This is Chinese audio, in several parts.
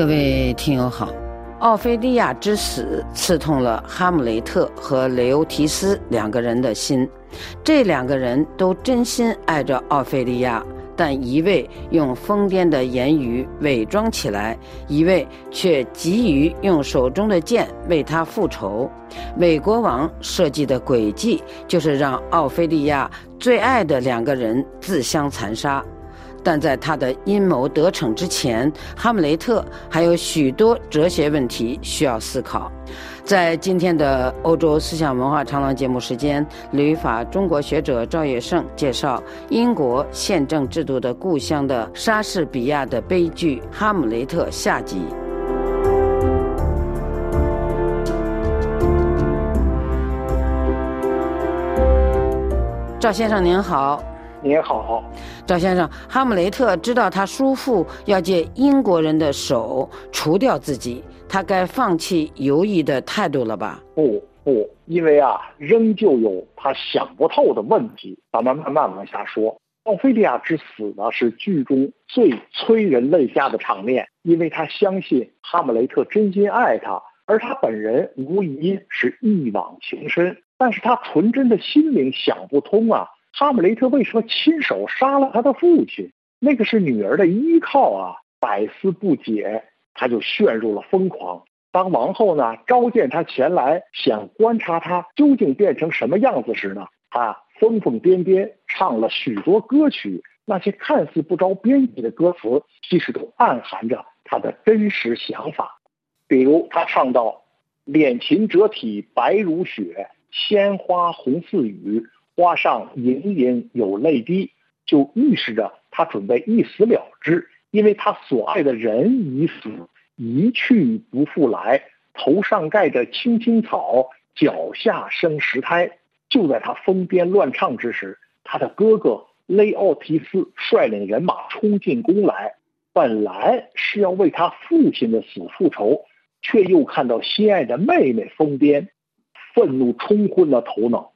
各位听友好，奥菲利亚之死刺痛了哈姆雷特和雷欧提斯两个人的心，这两个人都真心爱着奥菲利亚，但一位用疯癫的言语伪装起来，一位却急于用手中的剑为他复仇。美国王设计的诡计就是让奥菲利亚最爱的两个人自相残杀。但在他的阴谋得逞之前，哈姆雷特还有许多哲学问题需要思考。在今天的欧洲思想文化长廊节目时间，旅法中国学者赵业胜介绍英国宪政制度的故乡的莎士比亚的悲剧《哈姆雷特》下集。赵先生您好。您好，赵先生。哈姆雷特知道他叔父要借英国人的手除掉自己，他该放弃犹疑的态度了吧？不不，因为啊，仍旧有他想不透的问题。咱们慢慢往下说。奥菲利亚之死呢，是剧中最催人泪下的场面，因为他相信哈姆雷特真心爱他，而他本人无疑是一往情深，但是他纯真的心灵想不通啊。哈姆雷特为什么亲手杀了他的父亲？那个是女儿的依靠啊！百思不解，他就陷入了疯狂。当王后呢召见他前来，想观察他究竟变成什么样子时呢，他疯疯癫癫唱了许多歌曲。那些看似不着边际的歌词，其实都暗含着他的真实想法。比如他唱到：“脸琴折体白如雪，鲜花红似雨。”花上隐隐有泪滴，就预示着他准备一死了之，因为他所爱的人已死，一去不复来。头上盖着青青草，脚下生石胎。就在他疯癫乱唱之时，他的哥哥雷奥提斯率领人马冲进宫来，本来是要为他父亲的死复仇，却又看到心爱的妹妹疯癫，愤怒冲昏了头脑。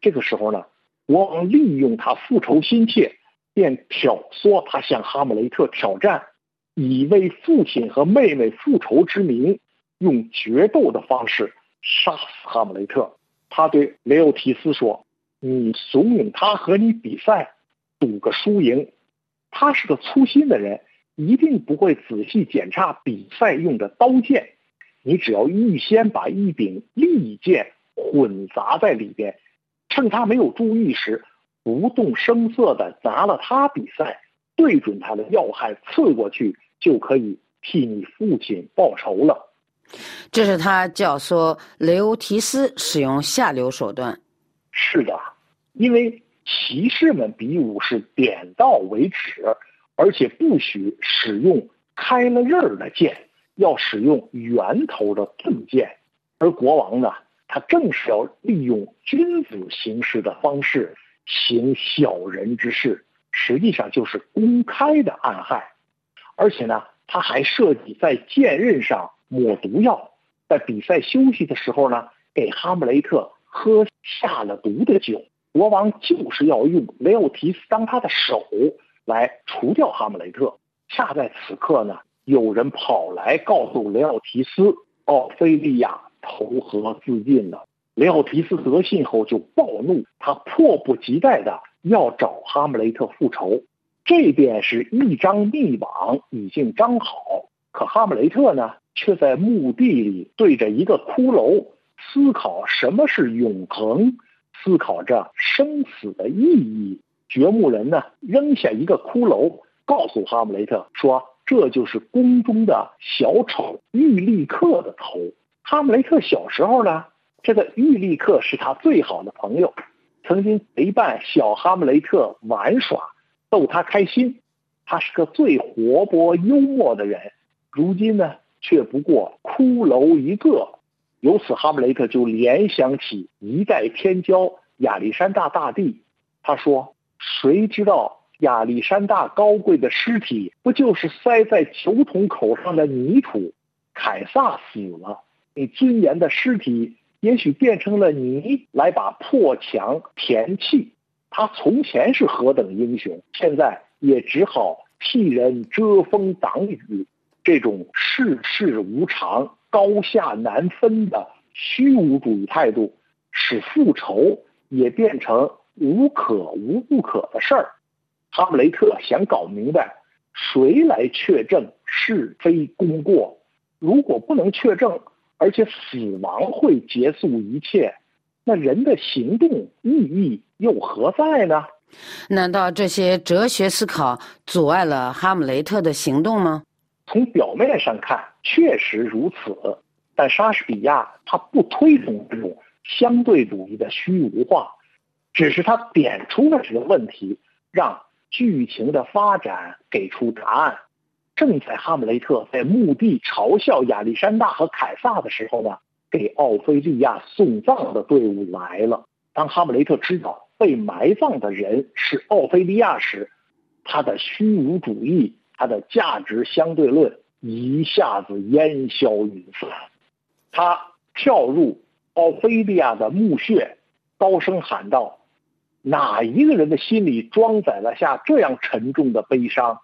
这个时候呢，国王利用他复仇心切，便挑唆他向哈姆雷特挑战，以为父亲和妹妹复仇之名，用决斗的方式杀死哈姆雷特。他对雷欧提斯说：“你怂恿他和你比赛，赌个输赢。他是个粗心的人，一定不会仔细检查比赛用的刀剑。你只要预先把一柄利剑混杂在里边。”趁他没有注意时，不动声色地砸了他比赛，对准他的要害刺过去，就可以替你父亲报仇了。这是他教唆雷欧提斯使用下流手段。是的，因为骑士们比武是点到为止，而且不许使用开了刃儿的剑，要使用圆头的钝剑。而国王呢？正是要利用君子行事的方式行小人之事，实际上就是公开的暗害。而且呢，他还设计在剑刃上抹毒药，在比赛休息的时候呢，给哈姆雷特喝下了毒的酒。国王就是要用雷奥提斯当他的手来除掉哈姆雷特。恰在此刻呢，有人跑来告诉雷奥提斯，奥菲利亚。投河自尽了。雷奥提斯得信后就暴怒，他迫不及待的要找哈姆雷特复仇。这便是一张密网已经张好，可哈姆雷特呢，却在墓地里对着一个骷髅思考什么是永恒，思考着生死的意义。掘墓人呢，扔下一个骷髅，告诉哈姆雷特说：“这就是宫中的小丑玉立克的头。”哈姆雷特小时候呢，这个玉立克是他最好的朋友，曾经陪伴小哈姆雷特玩耍，逗他开心。他是个最活泼幽默的人，如今呢，却不过骷髅一个。由此，哈姆雷特就联想起一代天骄亚历山大大帝。他说：“谁知道亚历山大高贵的尸体，不就是塞在酒桶口上的泥土？凯撒死了。”你尊严的尸体也许变成了泥，来把破墙填砌。他从前是何等英雄，现在也只好替人遮风挡雨。这种世事无常、高下难分的虚无主义态度，使复仇也变成无可无不可的事儿。哈姆雷特想搞明白，谁来确证是非功过？如果不能确证，而且死亡会结束一切，那人的行动意义又何在呢？难道这些哲学思考阻碍了哈姆雷特的行动吗？从表面上看，确实如此。但莎士比亚他不推崇这种相对主义的虚无化，只是他点出了这个问题，让剧情的发展给出答案。正在哈姆雷特在墓地嘲笑亚历山大和凯撒的时候呢，给奥菲利亚送葬的队伍来了。当哈姆雷特知道被埋葬的人是奥菲利亚时，他的虚无主义。他的价值相对论一下子烟消云散，他跳入奥菲利亚的墓穴，高声喊道：“哪一个人的心里装载了下这样沉重的悲伤？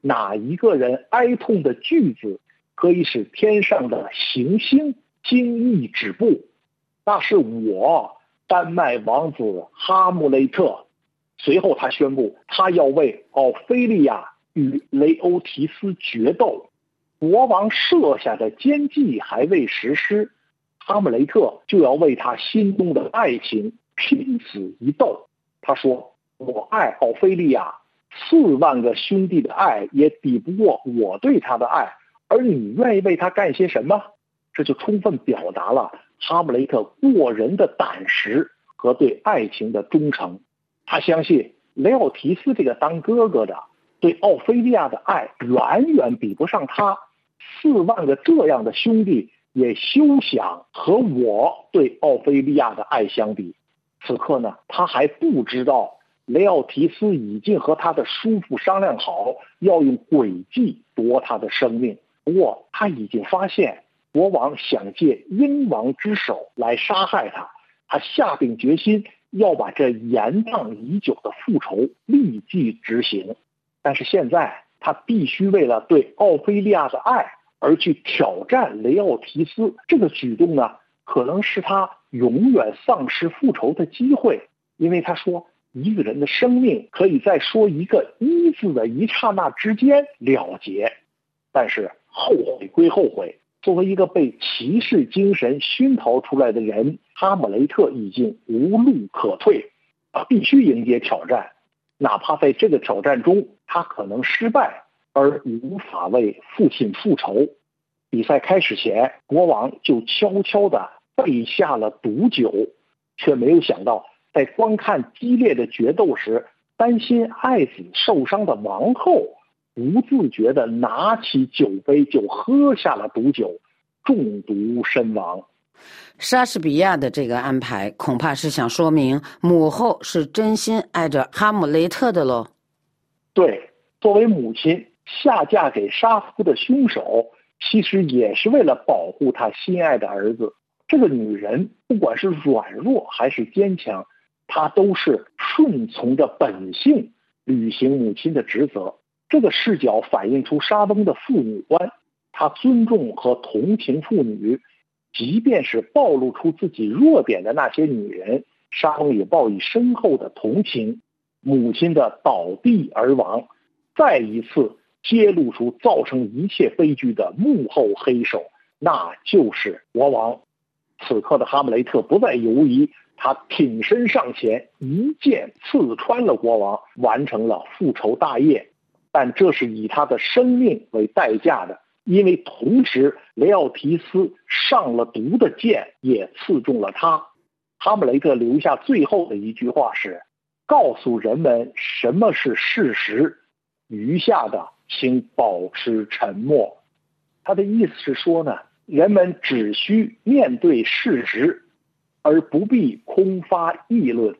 哪一个人哀痛的句子可以使天上的行星惊异止步？那是我，丹麦王子哈姆雷特。”随后，他宣布，他要为奥菲利亚。与雷欧提斯决斗，国王设下的奸计还未实施，哈姆雷特就要为他心中的爱情拼死一斗。他说：“我爱奥菲利亚，四万个兄弟的爱也抵不过我对他的爱。而你愿意为他干些什么？”这就充分表达了哈姆雷特过人的胆识和对爱情的忠诚。他相信雷奥提斯这个当哥哥的。对奥菲利亚的爱远远比不上他四万个这样的兄弟，也休想和我对奥菲利亚的爱相比。此刻呢，他还不知道雷奥提斯已经和他的叔父商量好，要用诡计夺他的生命。不过他已经发现国王想借英王之手来杀害他，他下定决心要把这延宕已久的复仇立即执行。但是现在他必须为了对奥菲利亚的爱而去挑战雷奥提斯，这个举动呢，可能是他永远丧失复仇的机会。因为他说，一个人的生命可以在说一个“一”字的一刹那之间了结。但是后悔归后悔，作为一个被骑士精神熏陶出来的人，哈姆雷特已经无路可退，他必须迎接挑战。哪怕在这个挑战中，他可能失败而无法为父亲复仇。比赛开始前，国王就悄悄地备下了毒酒，却没有想到，在观看激烈的决斗时，担心爱子受伤的王后不自觉地拿起酒杯就喝下了毒酒，中毒身亡。莎士比亚的这个安排，恐怕是想说明母后是真心爱着哈姆雷特的喽。对，作为母亲下嫁给杀夫的凶手，其实也是为了保护她心爱的儿子。这个女人不管是软弱还是坚强，他都是顺从着本性履行母亲的职责。这个视角反映出沙翁的父女观，他尊重和同情妇女。即便是暴露出自己弱点的那些女人，沙翁也报以深厚的同情。母亲的倒地而亡，再一次揭露出造成一切悲剧的幕后黑手，那就是国王。此刻的哈姆雷特不再犹疑，他挺身上前，一剑刺穿了国王，完成了复仇大业。但这是以他的生命为代价的。因为同时，雷奥提斯上了毒的剑也刺中了他。哈姆雷特留下最后的一句话是：“告诉人们什么是事实，余下的请保持沉默。”他的意思是说呢，人们只需面对事实，而不必空发议论。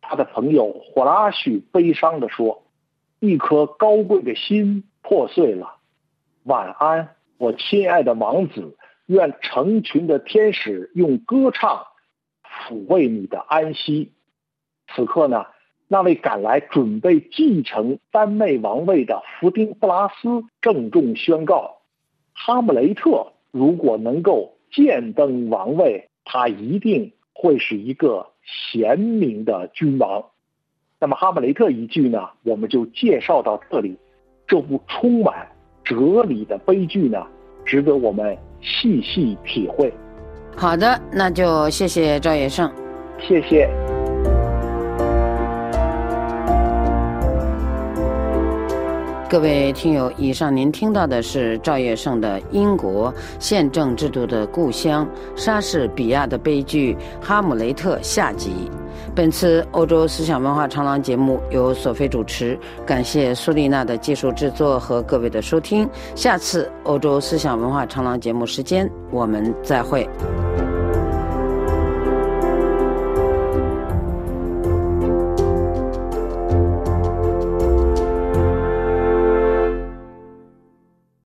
他的朋友霍拉许悲伤地说：“一颗高贵的心破碎了。”晚安，我亲爱的王子。愿成群的天使用歌唱抚慰你的安息。此刻呢，那位赶来准备继承丹麦王位的福丁布拉斯郑重宣告：哈姆雷特如果能够剑登王位，他一定会是一个贤明的君王。那么《哈姆雷特》一句呢，我们就介绍到这里。这部充满哲理的悲剧呢，值得我们细细体会。好的，那就谢谢赵野胜，谢谢。各位听友，以上您听到的是赵业胜的《英国宪政制度的故乡——莎士比亚的悲剧《哈姆雷特》下集。本次欧洲思想文化长廊节目由索菲主持，感谢苏丽娜的技术制作和各位的收听。下次欧洲思想文化长廊节目时间，我们再会。